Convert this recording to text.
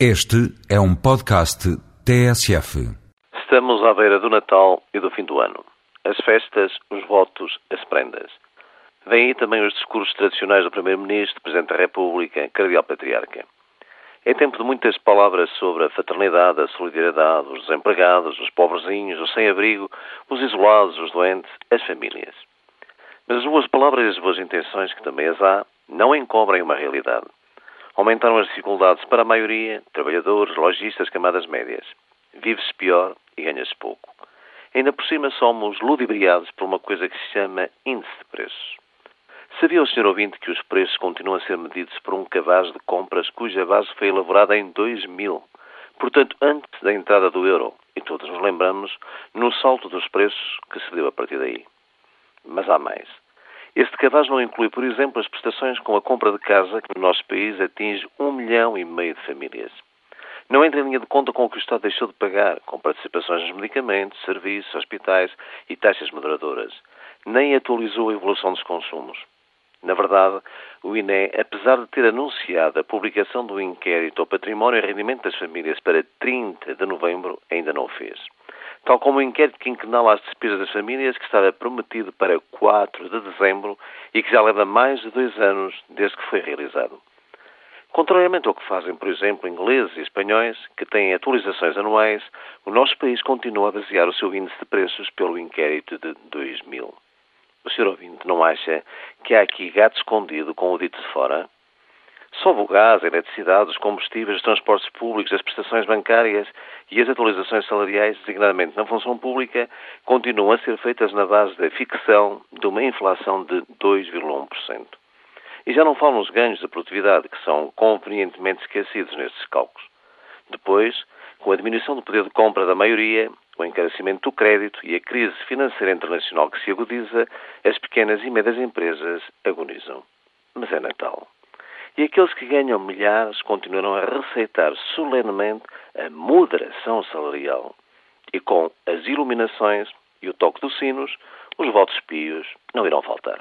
Este é um podcast TSF. Estamos à beira do Natal e do fim do ano. As festas, os votos, as prendas. Vêm aí também os discursos tradicionais do Primeiro-Ministro, Presidente da República, Cardeal Patriarca. É tempo de muitas palavras sobre a fraternidade, a solidariedade, os desempregados, os pobrezinhos, os sem-abrigo, os isolados, os doentes, as famílias. Mas as boas palavras e as boas intenções, que também as há, não encobrem uma realidade. Aumentaram as dificuldades para a maioria, trabalhadores, lojistas, camadas médias. Vive-se pior e ganha-se pouco. Ainda por cima somos ludibriados por uma coisa que se chama índice de preços. Sabia o senhor ouvinte que os preços continuam a ser medidos por um cabaz de compras cuja base foi elaborada em 2000, portanto antes da entrada do euro, e todos nos lembramos no salto dos preços que se deu a partir daí. Mas há mais. Este cabaz não inclui, por exemplo, as prestações com a compra de casa, que no nosso país atinge um milhão e meio de famílias. Não entra em linha de conta com o que o Estado deixou de pagar, com participações nos medicamentos, serviços, hospitais e taxas moderadoras. Nem atualizou a evolução dos consumos. Na verdade, o INE, apesar de ter anunciado a publicação do inquérito ao património e rendimento das famílias para 30 de novembro, ainda não o fez tal como o inquérito quinquenal às despesas das famílias que estava prometido para 4 de dezembro e que já leva mais de dois anos desde que foi realizado. Contrariamente ao que fazem, por exemplo, ingleses e espanhóis, que têm atualizações anuais, o nosso país continua a basear o seu índice de preços pelo inquérito de 2000. O Sr. ouvinte não acha que há aqui gato escondido com o dito de fora? Sobe o gás, a eletricidade, os combustíveis, os transportes públicos, as prestações bancárias e as atualizações salariais, designadamente na função pública, continuam a ser feitas na base da fixação de uma inflação de 2,1%. E já não falam os ganhos de produtividade, que são convenientemente esquecidos nestes cálculos. Depois, com a diminuição do poder de compra da maioria, o encarecimento do crédito e a crise financeira internacional que se agudiza, as pequenas e médias empresas agonizam. Mas é Natal. E aqueles que ganham milhares continuarão a receitar solenemente a moderação salarial. E com as iluminações e o toque dos sinos, os votos pios não irão faltar.